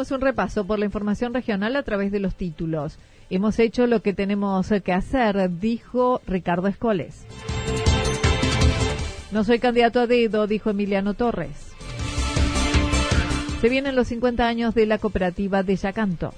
Hacemos un repaso por la información regional a través de los títulos. Hemos hecho lo que tenemos que hacer, dijo Ricardo Escoles. No soy candidato a dedo, dijo Emiliano Torres. Se vienen los 50 años de la cooperativa de Yacanto.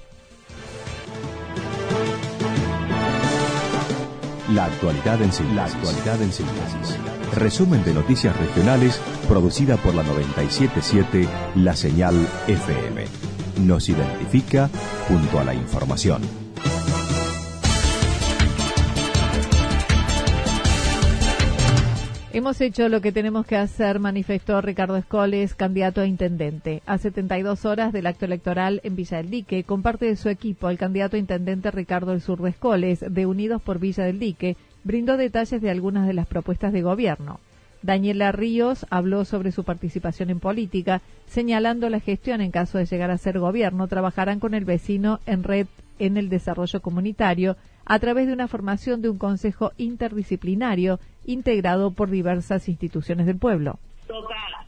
La actualidad en síntesis. Resumen de noticias regionales producida por la 977 La Señal FM. Nos identifica junto a la información. Hemos hecho lo que tenemos que hacer, manifestó Ricardo Escoles, candidato a intendente. A 72 horas del acto electoral en Villa del Dique, comparte de su equipo, el candidato a intendente Ricardo El Sur de Escoles, de Unidos por Villa del Dique, brindó detalles de algunas de las propuestas de gobierno. Daniela Ríos habló sobre su participación en política, señalando la gestión en caso de llegar a ser gobierno, trabajarán con el vecino en red en el desarrollo comunitario a través de una formación de un consejo interdisciplinario integrado por diversas instituciones del pueblo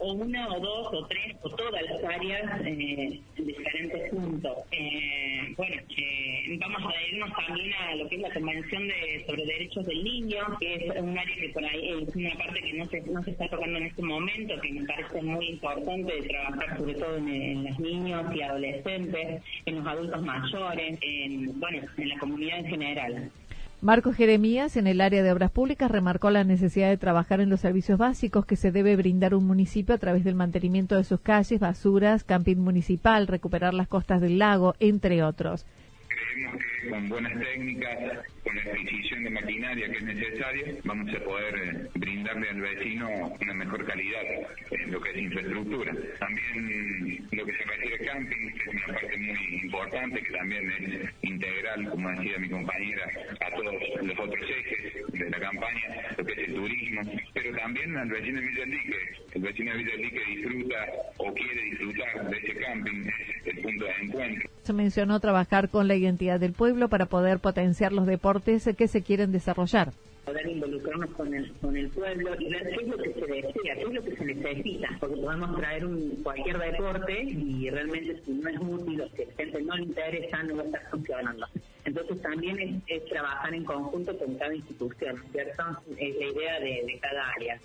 o una o dos o tres o todas las áreas eh, en diferentes puntos. Eh, bueno, eh, vamos a irnos también a lo que es la Convención de, sobre Derechos del Niño, que es un área que por ahí es una parte que no se, no se está tocando en este momento, que me parece muy importante de trabajar sobre todo en, en los niños y adolescentes, en los adultos mayores, en, bueno, en la comunidad en general. Marco Jeremías, en el área de obras públicas, remarcó la necesidad de trabajar en los servicios básicos que se debe brindar un municipio a través del mantenimiento de sus calles, basuras, camping municipal, recuperar las costas del lago, entre otros. Creemos que con buenas técnicas, con la adquisición de maquinaria que es necesaria, vamos a poder eh, brindarle al vecino una mejor calidad en lo que es infraestructura. También lo que se a camping, que es una parte muy importante, que también es integral, como decía mi compañera, a todos los otros ejes de la campaña, lo que es el turismo, pero también al vecino de Villa El vecino de Villa disfruta o quiere disfrutar de ese camping, el punto de encuentro. Se mencionó trabajar con la identidad del pueblo para poder potenciar los deportes que se quieren desarrollar involucrarnos con el, con el pueblo y ver qué es lo que se desea, qué es lo que se necesita, porque podemos traer un, cualquier deporte y realmente si no es útil o si a la gente no le interesa, no va a estar funcionando. Entonces también es, trabajar en conjunto con cada institución, ¿cierto? Es la idea de, de cada área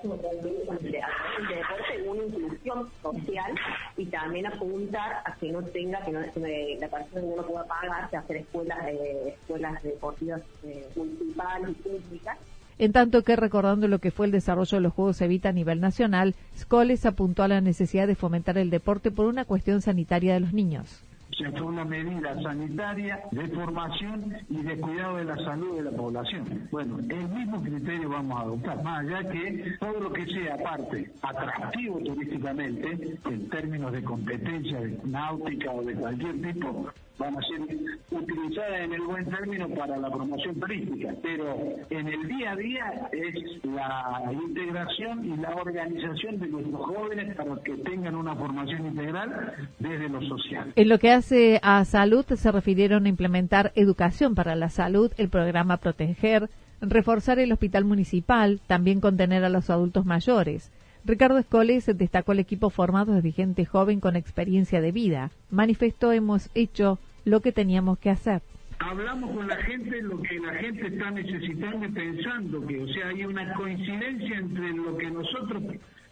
que deporte una inclusión social y también apuntar a que no tenga, que no, la persona no pueda pagar, que hacer escuelas, eh, escuelas deportivas eh, municipales y públicas. En tanto que recordando lo que fue el desarrollo de los Juegos Evita a nivel nacional, Scoles apuntó a la necesidad de fomentar el deporte por una cuestión sanitaria de los niños O sea, fue una medida sanitaria de formación y de cuidado de la salud de la población. Bueno, el mismo criterio vamos a adoptar, más allá que todo lo que sea aparte atractivo turísticamente, en términos de competencia de náutica o de cualquier tipo, van a ser utilizadas en el buen término para la promoción turística, pero en el día a día es la integración y la organización de nuestros jóvenes para que tengan una formación integral desde lo social. En lo que hace a salud, se refirieron a implementar educación para la salud, el programa Proteger, reforzar el hospital municipal, también contener a los adultos mayores. Ricardo Escoles destacó el equipo formado de gente joven con experiencia de vida. Manifestó hemos hecho lo que teníamos que hacer. Hablamos con la gente lo que la gente está necesitando y pensando, que o sea, hay una coincidencia entre lo que nosotros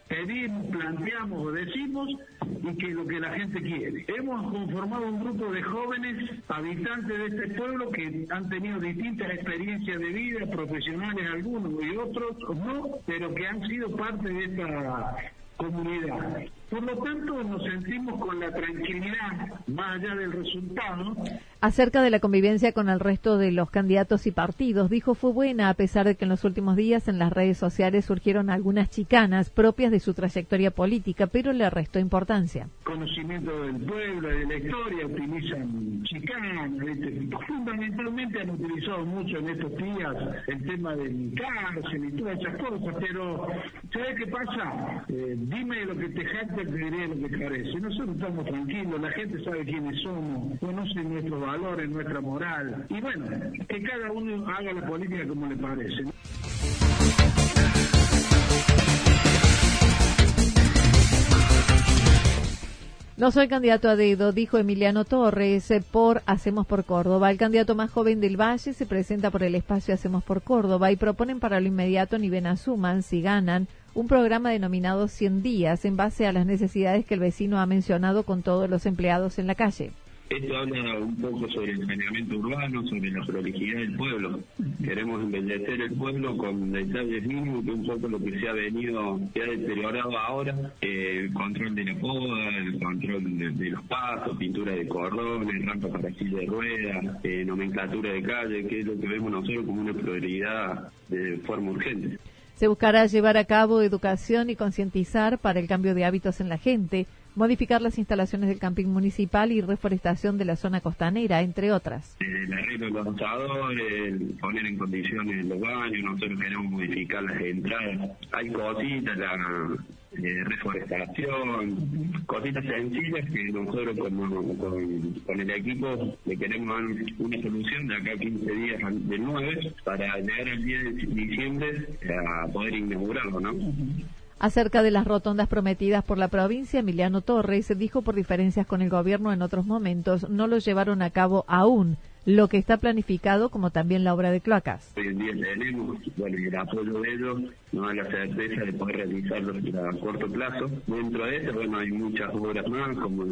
pedimos, planteamos o decimos y que lo que la gente quiere. Hemos conformado un grupo de jóvenes habitantes de este pueblo que han tenido distintas experiencias de vida, profesionales algunos y otros no, pero que han sido parte de esta comunidad. Por lo tanto, nos sentimos con la tranquilidad, más allá del resultado. Acerca de la convivencia con el resto de los candidatos y partidos, dijo fue buena a pesar de que en los últimos días en las redes sociales surgieron algunas chicanas propias de su trayectoria política, pero le restó importancia. Conocimiento del pueblo, de la historia, utilizan chicanas, fundamentalmente han utilizado mucho en estos días el tema del cárcel y todas esas cosas, pero ¿sabes qué pasa? Eh, dime lo que te jacta lo que parece. Nosotros estamos tranquilos, la gente sabe quiénes somos, conoce nuestros valores, nuestra moral. Y bueno, que cada uno haga la política como le parece. No soy candidato a dedo, dijo Emiliano Torres eh, por Hacemos por Córdoba. El candidato más joven del Valle se presenta por el espacio Hacemos por Córdoba y proponen para lo inmediato ni asuman, si ganan, un programa denominado 100 días en base a las necesidades que el vecino ha mencionado con todos los empleados en la calle. Esto habla un poco sobre el saneamiento urbano, sobre la prolijidad del pueblo. Queremos embellecer el pueblo con detalles mínimos, que un poco lo que se ha venido, se ha deteriorado ahora, eh, el control de la poda, el control de, los pasos, pintura de cordones, rampa para silla de ruedas, eh, nomenclatura de calle, que es lo que vemos nosotros como una prioridad de forma urgente. Se buscará llevar a cabo educación y concientizar para el cambio de hábitos en la gente, modificar las instalaciones del camping municipal y reforestación de la zona costanera, entre otras. El arreglo de los asadores, poner en condiciones los baños, nosotros queremos modificar las entradas. Hay cositas, la eh, reforestación, cositas sencillas que nosotros como, con, el equipo le queremos dar una solución de acá a 15 días del 9 para llegar al día de diciembre a poder inaugurarlo, ¿no? Acerca de las rotondas prometidas por la provincia, Emiliano Torres dijo por diferencias con el gobierno en otros momentos no lo llevaron a cabo aún lo que está planificado como también la obra de cloacas. Hoy en día tenemos, el apoyo de ellos nos da la certeza de poder realizarlo a corto plazo. Dentro de eso, bueno, hay muchas obras más, como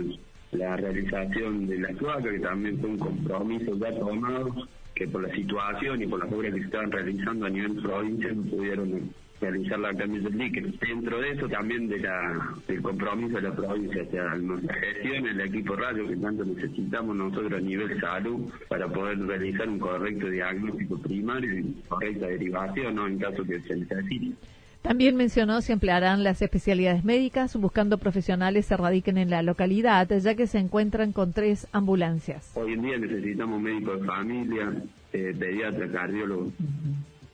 la realización de la cloaca, que también fue un compromiso ya tomado, que por la situación y por las obras que se estaban realizando a nivel provincia no pudieron realizar la cambio del líquido. Dentro de eso también de la, del compromiso de la provincia hacia nuestra gestión, el equipo radio que tanto necesitamos nosotros a nivel salud para poder realizar un correcto diagnóstico primario y correcta derivación ¿no? en caso que se necesite. También mencionó se emplearán las especialidades médicas buscando profesionales se radiquen en la localidad, ya que se encuentran con tres ambulancias. Hoy en día necesitamos médicos de familia, eh, pediatra, cardiólogo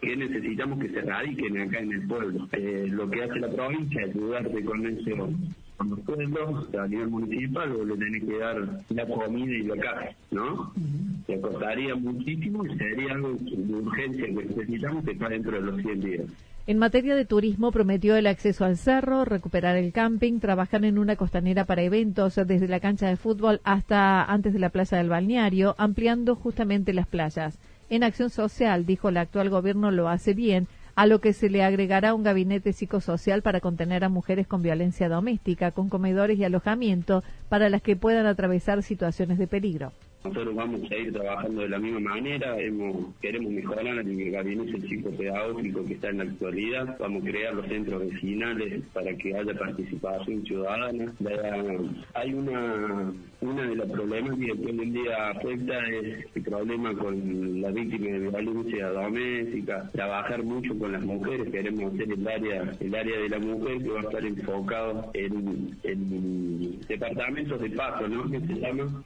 que necesitamos que se radiquen acá en el pueblo. Eh, lo que hace la provincia es ayudarte con ese con los pueblos a nivel municipal o le tenés que dar la comida y la casa, ¿no? Se costaría muchísimo y sería algo de urgencia que necesitamos que está dentro de los 100 días. En materia de turismo, prometió el acceso al cerro, recuperar el camping, trabajar en una costanera para eventos desde la cancha de fútbol hasta antes de la plaza del balneario, ampliando justamente las playas en acción social, dijo el actual gobierno lo hace bien, a lo que se le agregará un gabinete psicosocial para contener a mujeres con violencia doméstica, con comedores y alojamiento para las que puedan atravesar situaciones de peligro. Nosotros vamos a ir trabajando de la misma manera, hemos, queremos mejorar el gabinete psicopedagógico que está en la actualidad, vamos a crear los centros vecinales para que haya participación ciudadana. hay una, una de las problemáticas que hoy en día afecta es el problema con la víctima de violencia doméstica, trabajar mucho con las mujeres, queremos hacer el área, el área de la mujer que va a estar enfocado en, en departamentos de paso, ¿no? Que se llama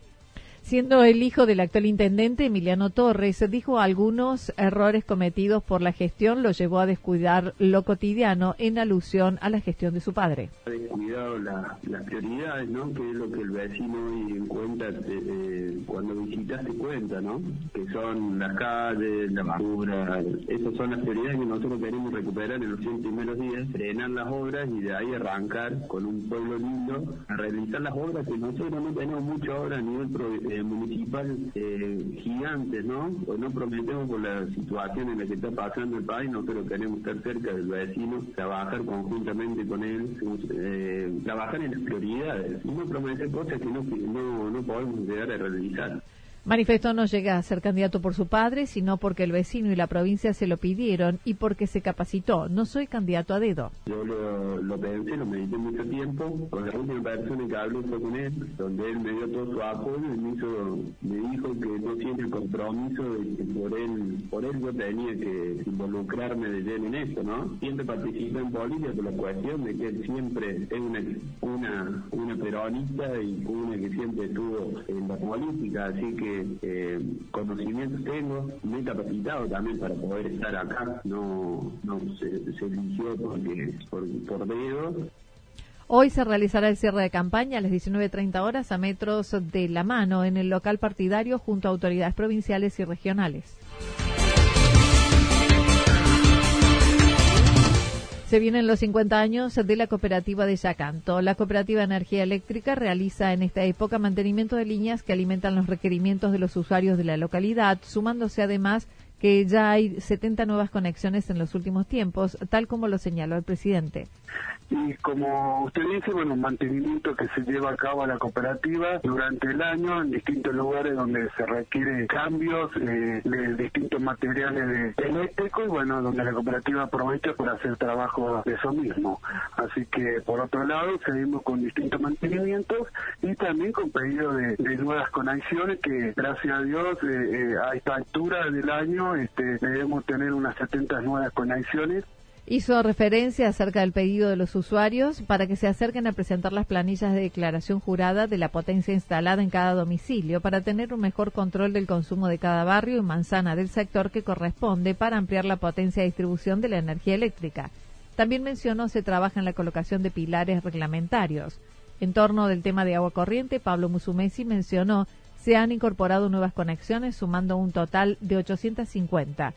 Siendo el hijo del actual intendente Emiliano Torres, dijo algunos errores cometidos por la gestión lo llevó a descuidar lo cotidiano en alusión a la gestión de su padre. Ha descuidado las prioridades, ¿no? Que es lo que el vecino hoy en cuenta eh, cuando visitas te cuenta, ¿no? Que son las calles, la basura, esas son las prioridades que nosotros queremos recuperar en los 100 primeros días, frenar las obras y de ahí arrancar con un pueblo lindo a realizar las obras que nosotros no tenemos muchas obras a nivel eh, municipal eh, gigantes, ¿no? O no prometemos por la situación en la que está pasando el país, nosotros queremos estar cerca del vecino, trabajar conjuntamente con él, eh, trabajar en las prioridades no prometer cosas que no, no, no podemos llegar a realizar. Manifestó no llega a ser candidato por su padre, sino porque el vecino y la provincia se lo pidieron y porque se capacitó. No soy candidato a dedo. Yo lo, lo pensé, lo medité mucho tiempo. Con la última persona que hablé fue con él, donde él me dio todo su apoyo y me, hizo, me dijo que no tiene el compromiso de que por él, por él yo tenía que involucrarme de lleno en esto, ¿no? Siempre participé en política por la cuestión de que él siempre es una, una, una peronista y una que siempre estuvo en la política, así que eh, conocimientos tengo, me he capacitado también para poder estar acá, no, no se, eligió porque, por, por dedo. Hoy se realizará el cierre de campaña a las 19.30 horas a metros de la mano en el local partidario junto a autoridades provinciales y regionales. Se vienen los 50 años de la cooperativa de Yacanto. La cooperativa de energía eléctrica realiza en esta época mantenimiento de líneas que alimentan los requerimientos de los usuarios de la localidad, sumándose además que ya hay 70 nuevas conexiones en los últimos tiempos, tal como lo señaló el presidente. Y como usted dice, bueno, mantenimiento que se lleva a cabo a la cooperativa durante el año en distintos lugares donde se requieren cambios eh, de distintos materiales de eléctricos y bueno, donde la cooperativa aprovecha para hacer trabajo de eso mismo. Así que por otro lado seguimos con distintos mantenimientos y también con pedido de, nuevas conexiones que gracias a Dios eh, eh, a esta altura del año este, debemos tener unas 70 nuevas conexiones Hizo referencia acerca del pedido de los usuarios para que se acerquen a presentar las planillas de declaración jurada de la potencia instalada en cada domicilio para tener un mejor control del consumo de cada barrio y manzana del sector que corresponde para ampliar la potencia de distribución de la energía eléctrica. También mencionó se trabaja en la colocación de pilares reglamentarios. En torno del tema de agua corriente, Pablo Musumesi mencionó se han incorporado nuevas conexiones sumando un total de 850.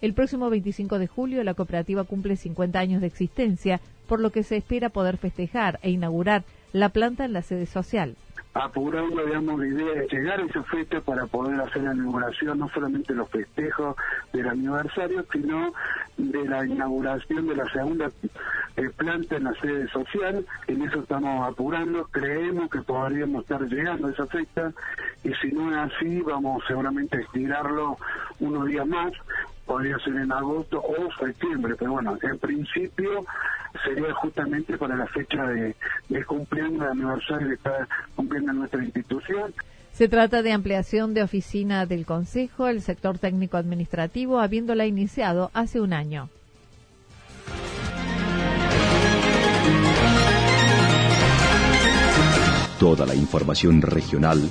El próximo 25 de julio la cooperativa cumple 50 años de existencia, por lo que se espera poder festejar e inaugurar la planta en la sede social apurando, digamos, la idea de llegar a esa fecha para poder hacer la inauguración, no solamente los festejos del aniversario, sino de la inauguración de la segunda eh, planta en la sede social. En eso estamos apurando, creemos que podríamos estar llegando a esa fecha y si no es así, vamos seguramente a estirarlo unos días más podría ser en agosto o septiembre, pero bueno, en principio sería justamente para la fecha de, de cumpleaños, de aniversario que está cumpliendo nuestra institución. Se trata de ampliación de oficina del Consejo, el sector técnico administrativo, habiéndola iniciado hace un año. Toda la información regional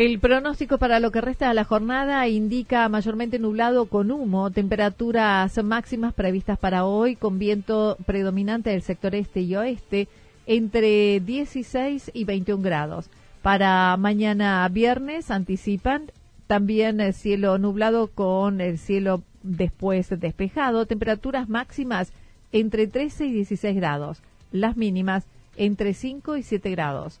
El pronóstico para lo que resta de la jornada indica mayormente nublado con humo, temperaturas máximas previstas para hoy con viento predominante del sector este y oeste entre 16 y 21 grados. Para mañana viernes anticipan también el cielo nublado con el cielo después despejado, temperaturas máximas entre 13 y 16 grados, las mínimas entre 5 y 7 grados.